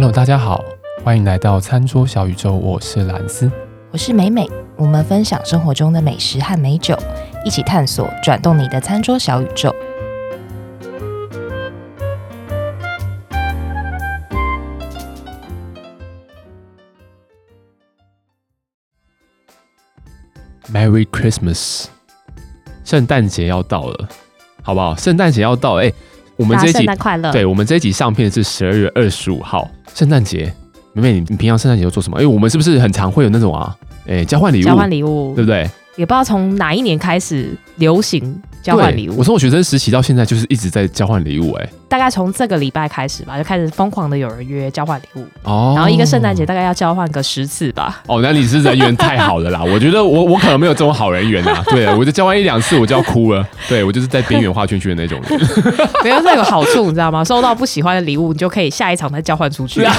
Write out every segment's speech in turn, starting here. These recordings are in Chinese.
Hello，大家好，欢迎来到餐桌小宇宙，我是蓝斯，我是美美，我们分享生活中的美食和美酒，一起探索转动你的餐桌小宇宙。Merry Christmas，圣诞节要到了，好不好？圣诞节要到了，哎，我们这一集圣诞快乐，对，我们这一集上片是十二月二十五号，圣诞节。妹妹，你你平常圣诞节都做什么？哎，我们是不是很常会有那种啊？哎，交换礼物，交换礼物，对不对？也不知道从哪一年开始流行交换礼物。我从我学生实习到现在，就是一直在交换礼物。哎，大概从这个礼拜开始吧，就开始疯狂的有人约交换礼物。哦，然后一个圣诞节大概要交换个十次吧。哦，那你是人缘太好了啦！我觉得我我可能没有这种好人缘啊。对，我就交换一两次我就要哭了。对，我就是在边缘画圈圈的那种人。没有这个好处，你知道吗？收到不喜欢的礼物，你就可以下一场再交换出去。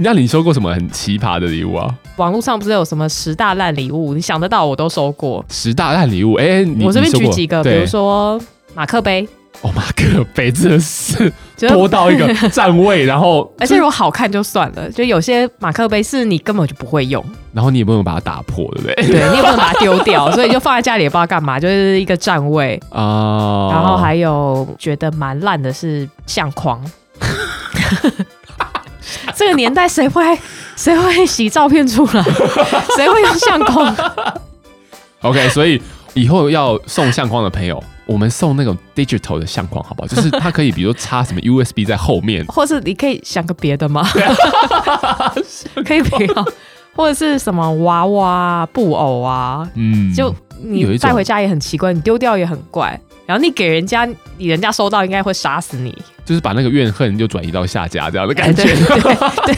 那你收过什么很奇葩的礼物啊？网络上不是有什么十大烂礼物？你想得到我都收过。十大烂礼物，哎、欸，我这边举几个，比如说马克杯。哦，马克杯真的是多到一个 站位，然后而且如果好看就算了，就有些马克杯是你根本就不会用，然后你也不能把它打破，对不对？对，你也不能把它丢掉，所以就放在家里也不知道干嘛，就是一个站位啊。然后还有觉得蛮烂的是相框。这个年代谁会谁会洗照片出来？谁会用相框？OK，所以以后要送相框的朋友，我们送那种 digital 的相框，好不好？就是它可以，比如插什么 USB 在后面，或是你可以想个别的吗？可以不要，或者是什么娃娃、布偶啊？嗯，就你带回家也很奇怪，你丢掉也很怪。然后你给人家，你人家收到应该会杀死你，就是把那个怨恨就转移到下家这样的感觉。对 对，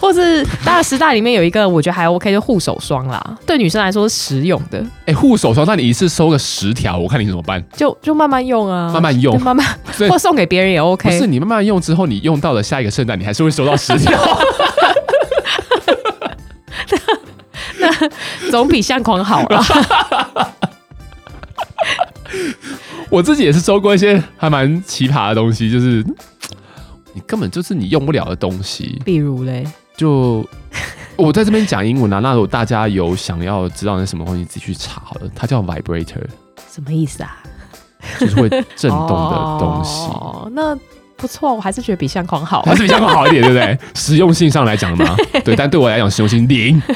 或是大十大里面有一个我觉得还 OK，就护手霜啦，对女生来说是实用的。哎，护手霜，那你一次收个十条，我看你怎么办？就就慢慢用啊，慢慢用，慢慢，或送给别人也 OK。不是你慢慢用之后，你用到了下一个圣诞，你还是会收到十条。那那总比相框好了。我自己也是收过一些还蛮奇葩的东西，就是你根本就是你用不了的东西。比如嘞，就我在这边讲英文啊，那如果大家有想要知道那什么东西，自己去查好了。它叫 vibrator，什么意思啊？就是会震动的 东西。哦，那不错，我还是觉得比相框好，还是比相框好一点，对不对？实用性上来讲嘛，对，但对我来讲实用性零。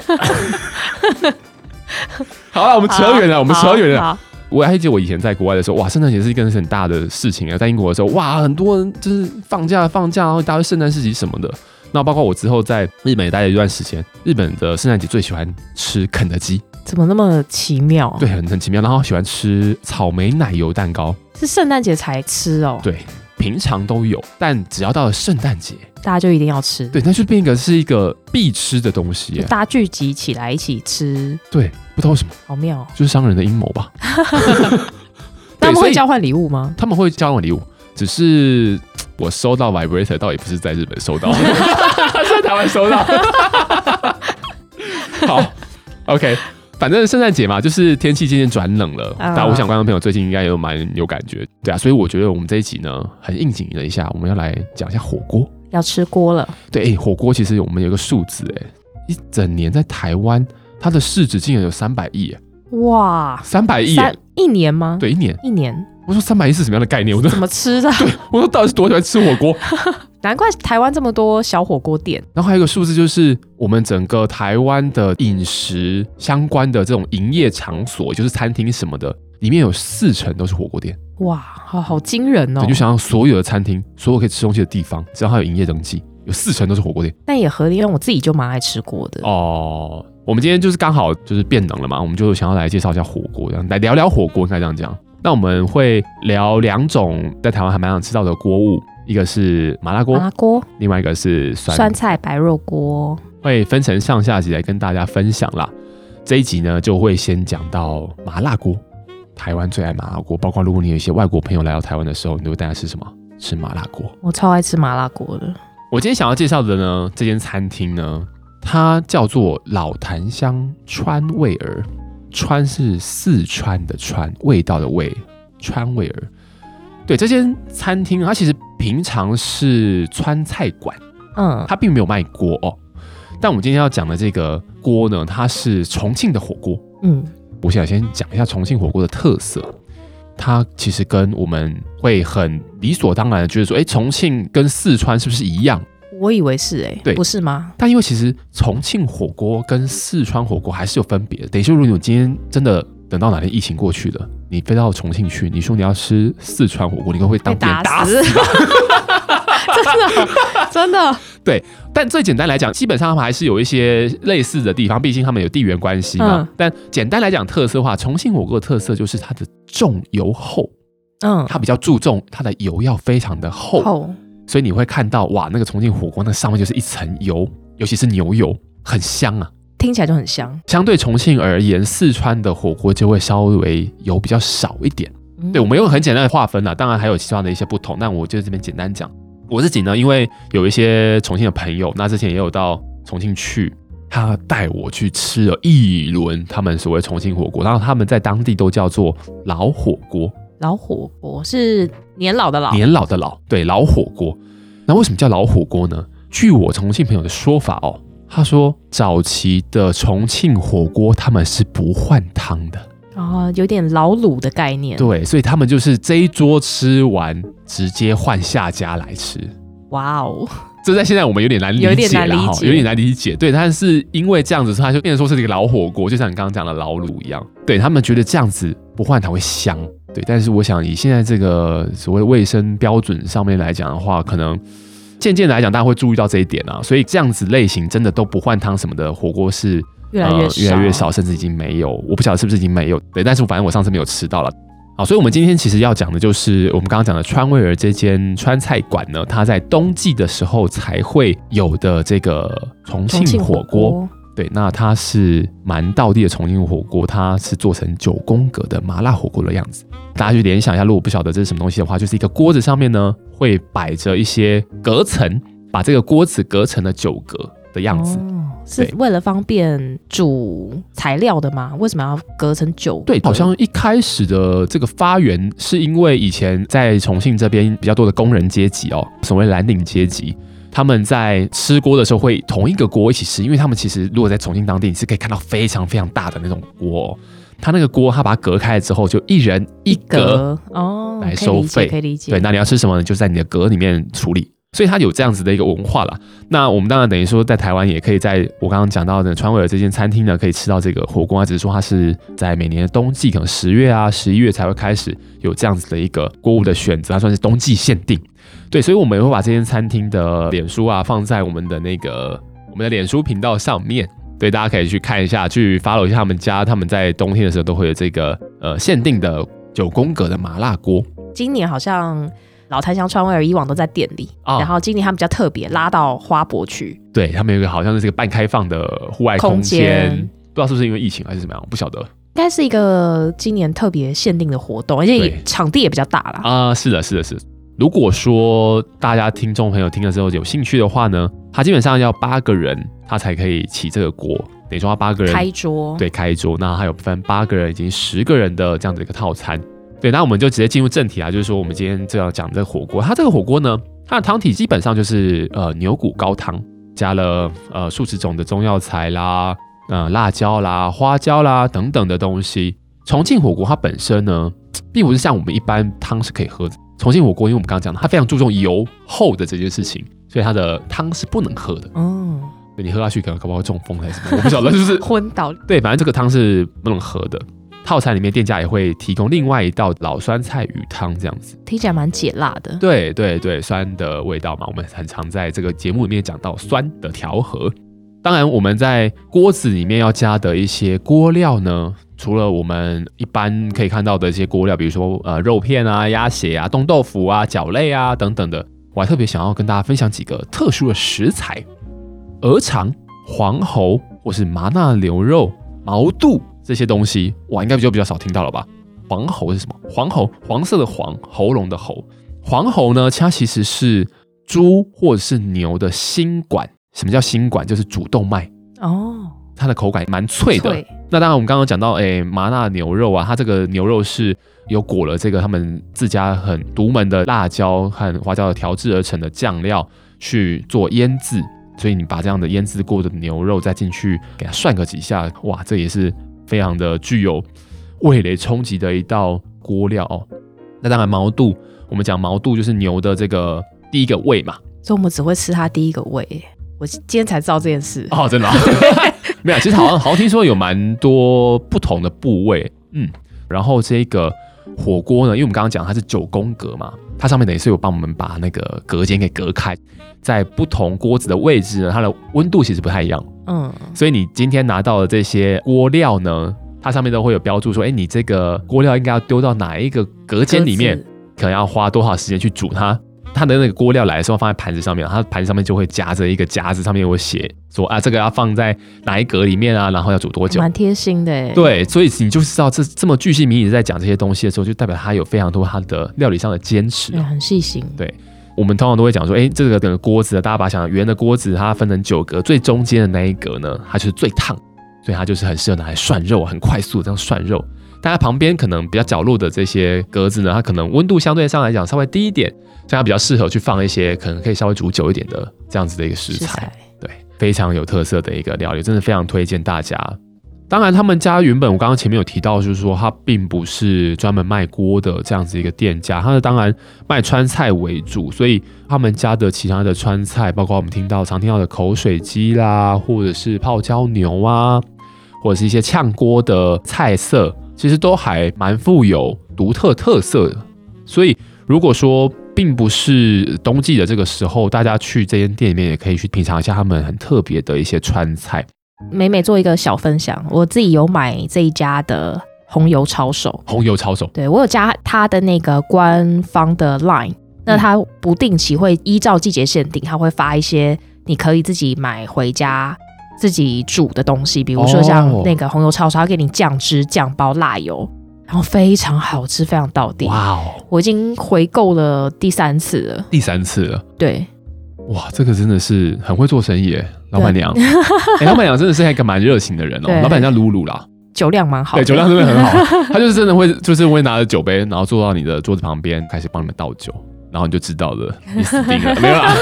好了，我们扯远了，我们扯远了。我还记得我以前在国外的时候，哇，圣诞节是一个很大的事情啊。在英国的时候，哇，很多人就是放假放假，然后大家圣诞市集什么的。那包括我之后在日本也待了一段时间，日本的圣诞节最喜欢吃肯德基，怎么那么奇妙？对，很很奇妙。然后喜欢吃草莓奶油蛋糕，是圣诞节才吃哦。对，平常都有，但只要到了圣诞节，大家就一定要吃。对，那就变一个是一个必吃的东西，大家聚集起来一起吃。对。不知道为什么，好妙，就是商人的阴谋吧？他们会交换礼物吗？他们会交换礼物，只是我收到 vibrator 倒也不是在日本收到，是 在台湾收到。好，OK，反正圣诞节嘛，就是天气渐渐转冷了，但、uh, 我想观众朋友最近应该也有蛮有感觉，对啊，所以我觉得我们这一集呢，很应景了一下，我们要来讲一下火锅，要吃锅了。对，哎、欸，火锅其实我们有个数字，哎，一整年在台湾。它的市值竟然有三百亿，哇，三百亿，一年吗？对，一年，一年。我说三百亿是什么样的概念？我说怎么吃的？对，我说到底是多喜欢吃火锅？难怪台湾这么多小火锅店。然后还有一个数字，就是我们整个台湾的饮食相关的这种营业场所，就是餐厅什么的，里面有四成都是火锅店。哇，好好惊人哦！你就想想所有的餐厅，所有可以吃东西的地方，只要它有营业登记，有四成都是火锅店。但也合理，因为我自己就蛮爱吃锅的哦。我们今天就是刚好就是变冷了嘛，我们就想要来介绍一下火锅，这样来聊聊火锅，应该这样讲。那我们会聊两种在台湾还蛮想吃到的锅物，一个是麻辣锅，麻辣锅，另外一个是酸酸菜白肉锅，会分成上下集来跟大家分享啦。这一集呢，就会先讲到麻辣锅，台湾最爱麻辣锅，包括如果你有一些外国朋友来到台湾的时候，你会带他吃什么？吃麻辣锅。我超爱吃麻辣锅的。我今天想要介绍的呢，这间餐厅呢。它叫做老坛香川味儿，川是四川的川，味道的味，川味儿。对，这间餐厅，它其实平常是川菜馆，嗯，它并没有卖锅哦。但我们今天要讲的这个锅呢，它是重庆的火锅。嗯，我想先讲一下重庆火锅的特色。它其实跟我们会很理所当然的觉得说，哎，重庆跟四川是不是一样？我以为是，哎，对，不是吗？但因为其实重庆火锅跟四川火锅还是有分别的。等于说，如果你今天真的等到哪天疫情过去了，你飞到重庆去，你说你要吃四川火锅，你可能会当别人打死。真的，真的。对，但最简单来讲，基本上他们还是有一些类似的地方，毕竟他们有地缘关系嘛。嗯、但简单来讲，特色的话，重庆火锅的特色就是它的重油厚。嗯，它比较注重它的油要非常的厚，厚，所以你会看到哇，那个重庆火锅那上面就是一层油，尤其是牛油，很香啊，听起来就很香。相对重庆而言，四川的火锅就会稍微油比较少一点。嗯、对，我们用很简单的划分啊，当然还有其他的一些不同，但我就这边简单讲。我自己呢，因为有一些重庆的朋友，那之前也有到重庆去，他带我去吃了一轮他们所谓重庆火锅，然后他们在当地都叫做老火锅。老火锅是年老的老，年老的老，对，老火锅。那为什么叫老火锅呢？据我重庆朋友的说法哦，他说早期的重庆火锅他们是不换汤的。哦，有点老卤的概念。对，所以他们就是这一桌吃完，直接换下家来吃。哇哦，这在现在我们有点难理解了，有点难理解，有点难理解。对，但是因为这样子，他就变成说是一个老火锅，就像你刚刚讲的老卤一样。对，他们觉得这样子不换它会香。对，但是我想以现在这个所谓卫生标准上面来讲的话，可能渐渐的来讲，大家会注意到这一点啊。所以这样子类型真的都不换汤什么的火锅是。越来越少，呃，越来越少，甚至已经没有。我不晓得是不是已经没有，对，但是反正我上次没有吃到了。好，所以我们今天其实要讲的就是我们刚刚讲的川味儿这间川菜馆呢，它在冬季的时候才会有的这个重庆火锅。对，那它是蛮道地的重庆火锅，它是做成九宫格的麻辣火锅的样子。大家去联想一下，如果不晓得这是什么东西的话，就是一个锅子上面呢会摆着一些隔层，把这个锅子隔成了九格。的样子，哦，是为了方便煮材料的吗？为什么要隔成九格？对，好像一开始的这个发源是因为以前在重庆这边比较多的工人阶级哦，所谓蓝领阶级，他们在吃锅的时候会同一个锅一起吃，因为他们其实如果在重庆当地，你是可以看到非常非常大的那种锅，哦，他那个锅他把它隔开了之后，就一人一格哦来收费，可以理解。对，那你要吃什么呢？就在你的格里面处理。所以它有这样子的一个文化了。那我们当然等于说，在台湾也可以在我刚刚讲到的川味儿这间餐厅呢，可以吃到这个火锅啊。只是说它是在每年的冬季，可能十月啊、十一月才会开始有这样子的一个锅物的选择，它算是冬季限定。对，所以我们也会把这间餐厅的脸书啊放在我们的那个我们的脸书频道上面，对，大家可以去看一下，去 follow 一下他们家，他们在冬天的时候都会有这个呃限定的九宫格的麻辣锅。今年好像。老坛香川味儿以往都在店里，哦、然后今年他们比较特别，拉到花博去。对，他们有一个好像是这个半开放的户外空间，空不知道是不是因为疫情还是怎么样，我不晓得。应该是一个今年特别限定的活动，而且场地也比较大啦。啊、呃，是的，是的，是的。如果说大家听众朋友听了之后有兴趣的话呢，他基本上要八个人，他才可以起这个锅，等于说他八个人开桌，对，开桌。那还有分八个人以及十个人的这样的一个套餐。对，那我们就直接进入正题啊，就是说我们今天这样讲这个火锅，它这个火锅呢，它的汤体基本上就是呃牛骨高汤，加了呃数十种的中药材啦，呃辣椒啦、花椒啦等等的东西。重庆火锅它本身呢，并不是像我们一般汤是可以喝的。重庆火锅，因为我们刚刚讲的，它非常注重油厚的这件事情，所以它的汤是不能喝的。嗯，你喝下去可能搞不好会中风还是什么，我不晓得，就是 昏倒。对，反正这个汤是不能喝的。套餐里面店家也会提供另外一道老酸菜鱼汤，这样子听起来蛮解辣的。对对对，酸的味道嘛，我们很常在这个节目里面讲到酸的调和。当然，我们在锅子里面要加的一些锅料呢，除了我们一般可以看到的一些锅料，比如说呃肉片啊、鸭血啊、冻豆腐啊、饺类啊等等的，我还特别想要跟大家分享几个特殊的食材：鹅肠、黄喉或是麻辣牛肉、毛肚。这些东西哇，应该就比较少听到了吧？黄喉是什么？黄喉，黄色的黄，喉咙的喉。黄喉呢，它其实是猪或者是牛的心管。什么叫心管？就是主动脉哦。它的口感蛮脆的，脆那当然，我们刚刚讲到，哎，麻辣牛肉啊，它这个牛肉是有裹了这个他们自家很独门的辣椒和花椒的调制而成的酱料去做腌制，所以你把这样的腌制过的牛肉再进去给它涮个几下，哇，这也是非常的具有味蕾冲击的一道锅料哦。那当然，毛肚，我们讲毛肚就是牛的这个第一个胃嘛，所以我们只会吃它第一个胃。我今天才知道这件事哦，真的、哦、没有，其实好像好像听说有蛮多不同的部位，嗯，然后这个火锅呢，因为我们刚刚讲它是九宫格嘛，它上面等于是有帮我们把那个隔间给隔开，在不同锅子的位置呢，它的温度其实不太一样，嗯，所以你今天拿到的这些锅料呢，它上面都会有标注说，哎，你这个锅料应该要丢到哪一个隔间里面，可能要花多少时间去煮它。它的那个锅料来的时候放在盘子上面，它盘子上面就会夹着一个夹子，上面有写说啊，这个要放在哪一格里面啊，然后要煮多久，蛮贴心的。对，所以你就知道这这么巨细靡遗的在讲这些东西的时候，就代表他有非常多他的料理上的坚持，很细心。对，我们通常都会讲说，哎，这个等锅子，大家把它想圆的锅子，它分成九格，最中间的那一格呢，它就是最烫，所以它就是很适合拿来涮肉，很快速的这样涮肉。但它旁边可能比较角落的这些格子呢，它可能温度相对上来讲稍微低一点。这样比较适合去放一些可能可以稍微煮久一点的这样子的一个食材，食材对，非常有特色的一个料理，真的非常推荐大家。当然，他们家原本我刚刚前面有提到，就是说它并不是专门卖锅的这样子一个店家，它是当然卖川菜为主，所以他们家的其他的川菜，包括我们听到常听到的口水鸡啦，或者是泡椒牛啊，或者是一些炝锅的菜色，其实都还蛮富有独特特色的。所以如果说并不是冬季的这个时候，大家去这间店里面也可以去品尝一下他们很特别的一些川菜。每每做一个小分享，我自己有买这一家的红油抄手。红油抄手，对，我有加他的那个官方的 line，那他不定期会依照季节限定，他会发一些你可以自己买回家自己煮的东西，比如说像那个红油抄手，他给你酱汁、酱包、辣油。然后非常好吃，非常到底。哇哦！我已经回购了第三次了。第三次了。对。哇，这个真的是很会做生意耶，老板娘。哎，老板娘真的是一个蛮热情的人哦。老板娘叫露露啦。酒量蛮好。对，酒量真的很好。他就是真的会，就是会拿着酒杯，然后坐到你的桌子旁边，开始帮你们倒酒。然后你就知道了，你死定了，没有啦。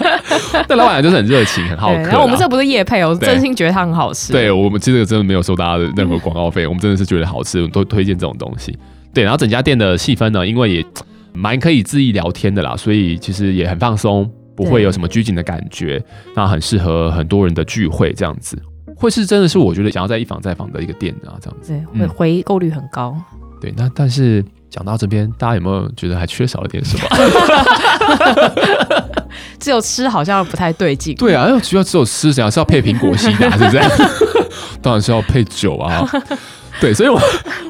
但老板娘就是很热情，很好客。然后我们这不是夜配，我真心觉得它很好吃。对，我们其实真的没有收大家的任何广告费，我们真的是觉得好吃，我们都推荐这种东西。对，然后整家店的气氛呢，因为也蛮可以恣意聊天的啦，所以其实也很放松，不会有什么拘谨的感觉，那很适合很多人的聚会这样子。会是真的是我觉得想要再一访再访的一个店啊，这样子。对，回回购率很高。对，那但是。讲到这边，大家有没有觉得还缺少了点什么？只有吃好像不太对劲。对啊，要主要只有吃，想要是要配苹果西打，是不是？当然是要配酒啊。对，所以我，我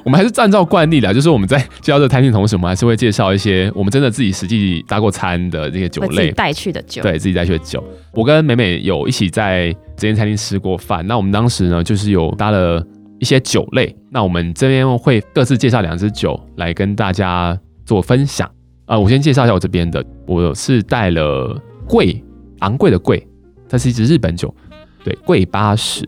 我们还是按照惯例来，就是我们在介绍这个餐厅的同时，我们还是会介绍一些我们真的自己实际搭过餐的这些酒类带去的酒。对，自己带去的酒。我跟美美有一起在这间餐厅吃过饭，那我们当时呢，就是有搭了。一些酒类，那我们这边会各自介绍两支酒来跟大家做分享。啊、我先介绍一下我这边的，我是带了贵昂贵的贵，它是一支日本酒，对，贵八十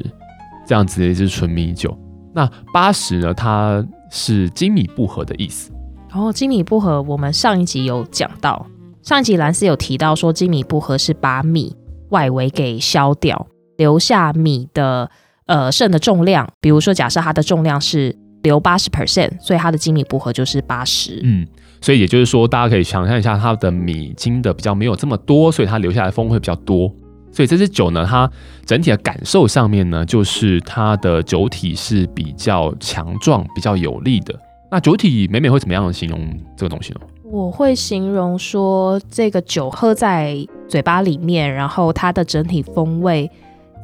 这样子的一支纯米酒。那八十呢，它是精米不合的意思。然后精米不合，我们上一集有讲到，上一集兰斯有提到说，精米不合是把米外围给削掉，留下米的。呃，剩的重量，比如说，假设它的重量是留八十 percent，所以它的精米不合就是八十。嗯，所以也就是说，大家可以想象一下，它的米精的比较没有这么多，所以它留下来风会比较多。所以这支酒呢，它整体的感受上面呢，就是它的酒体是比较强壮、比较有力的。那酒体美美会怎么样形容这个东西呢？我会形容说，这个酒喝在嘴巴里面，然后它的整体风味。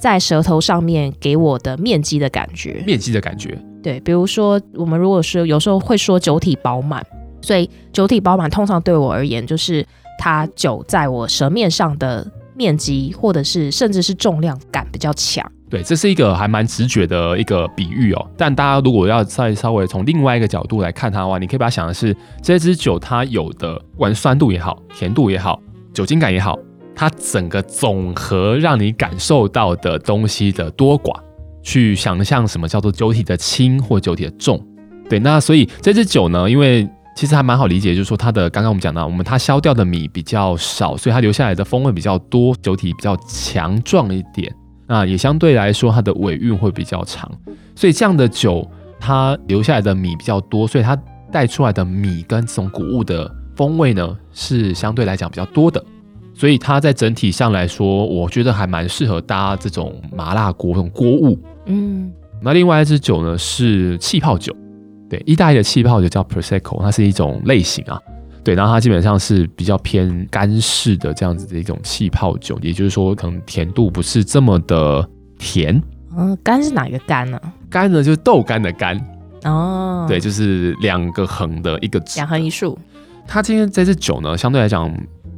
在舌头上面给我的面积的感觉，面积的感觉，对，比如说我们如果是有时候会说酒体饱满，所以酒体饱满通常对我而言就是它酒在我舌面上的面积，或者是甚至是重量感比较强。对，这是一个还蛮直觉的一个比喻哦。但大家如果要再稍微从另外一个角度来看它的话，你可以把它想的是这支酒它有的，不管酸度也好，甜度也好，酒精感也好。它整个总和让你感受到的东西的多寡，去想象什么叫做酒体的轻或酒体的重。对，那所以这支酒呢，因为其实还蛮好理解，就是说它的刚刚我们讲到，我们它消掉的米比较少，所以它留下来的风味比较多，酒体比较强壮一点。那也相对来说，它的尾韵会比较长。所以这样的酒，它留下来的米比较多，所以它带出来的米跟这种谷物的风味呢，是相对来讲比较多的。所以它在整体上来说，我觉得还蛮适合搭这种麻辣锅这种锅物。嗯，那另外一支酒呢是气泡酒。对，意大利的气泡酒叫 Prosecco，它是一种类型啊。对，然后它基本上是比较偏干式的这样子的一种气泡酒，也就是说，可能甜度不是这么的甜。嗯，干是哪一个干呢？干呢就是豆干的干。哦，对，就是两个横的一个字，两横一竖。它今天这支酒呢，相对来讲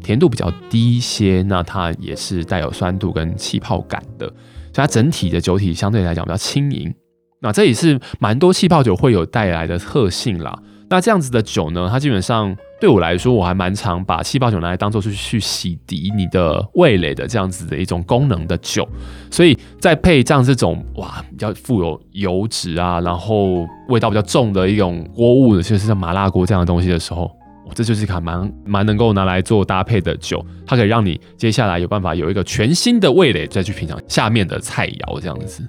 甜度比较低一些，那它也是带有酸度跟气泡感的，所以它整体的酒体相对来讲比较轻盈。那这也是蛮多气泡酒会有带来的特性啦。那这样子的酒呢，它基本上对我来说，我还蛮常把气泡酒拿来当做是去洗涤你的味蕾的这样子的一种功能的酒。所以再配上这种哇比较富有油脂啊，然后味道比较重的一种锅物的，就是像麻辣锅这样的东西的时候，这就是一款蛮蛮能够拿来做搭配的酒。它可以让你接下来有办法有一个全新的味蕾再去品尝下面的菜肴这样子。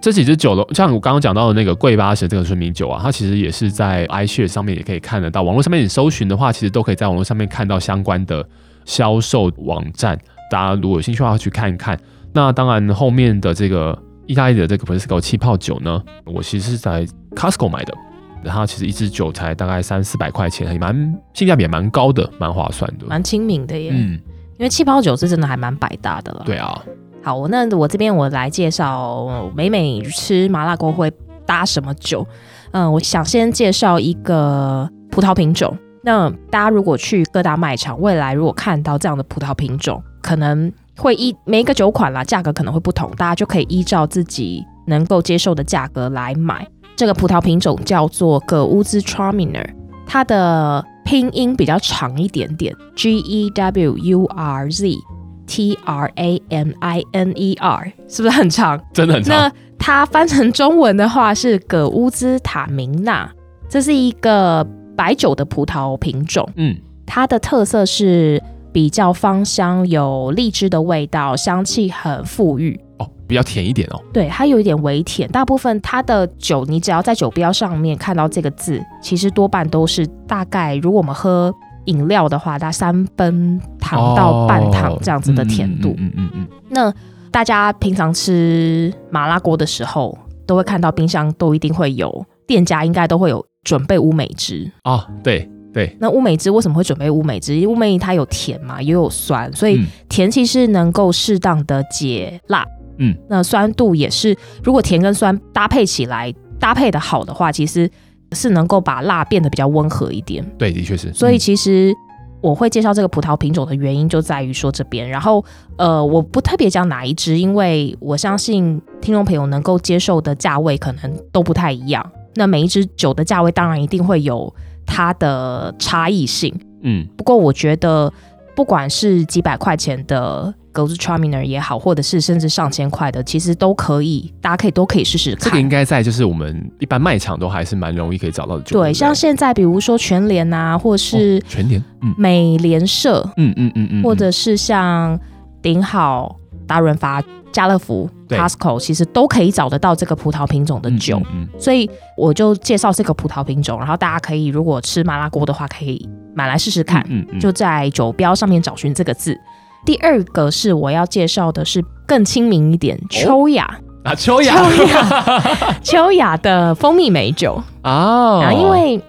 这几支酒的，像我刚刚讲到的那个贵八十这个纯米酒啊，它其实也是在 iShare 上面也可以看得到。网络上面你搜寻的话，其实都可以在网络上面看到相关的销售网站。大家如果有兴趣的话，去看一看。那当然，后面的这个意大利的这个 Prosecco 气泡酒呢，我其实是在 Costco 买的，然后其实一支酒才大概三四百块钱，也蛮性价比也蛮高的，蛮划算的，蛮亲民的耶。嗯，因为气泡酒是真的还蛮百搭的了。对啊。好，那我这边我来介绍美美吃麻辣锅会搭什么酒。嗯，我想先介绍一个葡萄品种。那大家如果去各大卖场，未来如果看到这样的葡萄品种，可能会依每一个酒款啦，价格可能会不同，大家就可以依照自己能够接受的价格来买。这个葡萄品种叫做葛乌兹 Traminer，它的拼音比较长一点点，G E W U R Z。T R A M I N E R 是不是很长？真的很长。那它翻成中文的话是葛乌兹塔明娜，这是一个白酒的葡萄品种。嗯，它的特色是比较芳香，有荔枝的味道，香气很馥郁。哦，比较甜一点哦。对，它有一点微甜。大部分它的酒，你只要在酒标上面看到这个字，其实多半都是大概，如果我们喝。饮料的话，大概三分糖到半糖这样子的甜度。嗯嗯嗯。那大家平常吃麻辣锅的时候，都会看到冰箱都一定会有，店家应该都会有准备乌梅汁。哦，对对。那乌梅汁为什么会准备乌梅汁？因为乌梅它有甜嘛，也有酸，所以甜其实能够适当的解辣。嗯。那酸度也是，如果甜跟酸搭配起来，搭配的好的话，其实。是能够把辣变得比较温和一点，对，的确是。所以其实我会介绍这个葡萄品种的原因就在于说这边，然后呃，我不特别讲哪一支，因为我相信听众朋友能够接受的价位可能都不太一样。那每一支酒的价位当然一定会有它的差异性，嗯。不过我觉得不管是几百块钱的。葛乌兹 Traminer 也好，或者是甚至上千块的，其实都可以，大家可以都可以试试看。这个应该在就是我们一般卖场都还是蛮容易可以找到的酒。对，像现在比如说全联啊，或是全联、嗯，美联社，嗯嗯嗯嗯，或者是像顶好、大润发、家乐福、Costco，其实都可以找得到这个葡萄品种的酒。嗯，嗯，嗯，所以我就介绍这个葡萄品种，然后大家可以如果吃麻辣锅的话，可以买来试试看。嗯，就在酒标上面找寻这个字。第二个是我要介绍的是更亲民一点，秋雅。啊，秋雅，秋雅，秋雅的蜂蜜美酒。哦。然后因为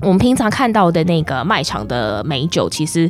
我们平常看到的那个卖场的美酒，其实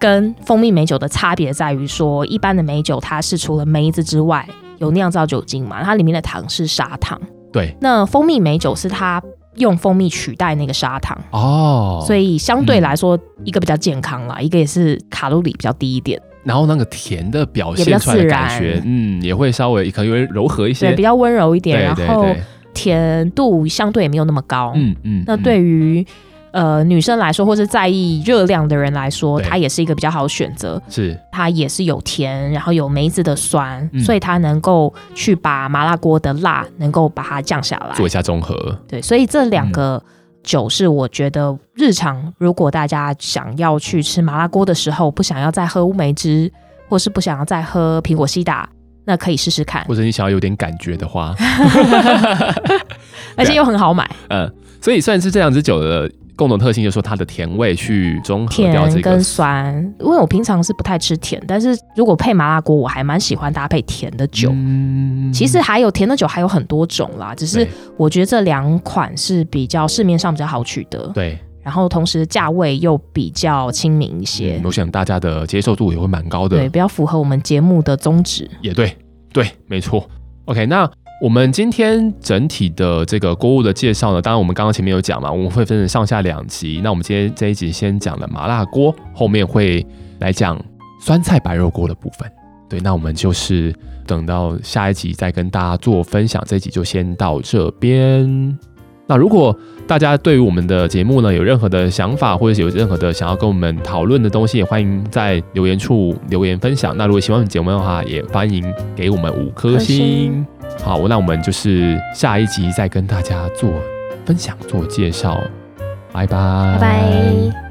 跟蜂蜜美酒的差别在于说，一般的美酒它是除了梅子之外有酿造酒精嘛，它里面的糖是砂糖。对，那蜂蜜美酒是它用蜂蜜取代那个砂糖。哦，所以相对来说一个比较健康啦，嗯、一个也是卡路里比较低一点。然后那个甜的表现出来的感觉，嗯，也会稍微可能会柔和一些，对，比较温柔一点。然后甜度相对也没有那么高，嗯嗯。那对于呃女生来说，或是在意热量的人来说，它也是一个比较好的选择。是，它也是有甜，然后有梅子的酸，嗯、所以它能够去把麻辣锅的辣能够把它降下来，做一下综合。对，所以这两个酒是我觉得日常如果大家想要去吃麻辣锅的时候，不想要再喝乌梅汁，或是不想要再喝苹果西打。那可以试试看，或者你想要有点感觉的话，而且又很好买。嗯，所以算是这两支酒的共同特性，就是说它的甜味去中和掉这个甜跟酸。因为我平常是不太吃甜，但是如果配麻辣锅，我还蛮喜欢搭配甜的酒。嗯，其实还有甜的酒还有很多种啦，只是我觉得这两款是比较市面上比较好取得。对，然后同时价位又比较亲民一些，嗯，我想大家的接受度也会蛮高的。对，比较符合我们节目的宗旨。也对。对，没错。OK，那我们今天整体的这个锅物的介绍呢，当然我们刚刚前面有讲嘛，我们会分成上下两集。那我们今天这一集先讲了麻辣锅，后面会来讲酸菜白肉锅的部分。对，那我们就是等到下一集再跟大家做分享。这一集就先到这边。那如果大家对于我们的节目呢，有任何的想法，或者是有任何的想要跟我们讨论的东西，也欢迎在留言处留言分享。那如果喜欢我们节目的话，也欢迎给我们五颗星。好，那我们就是下一集再跟大家做分享、做介绍。拜拜。拜拜。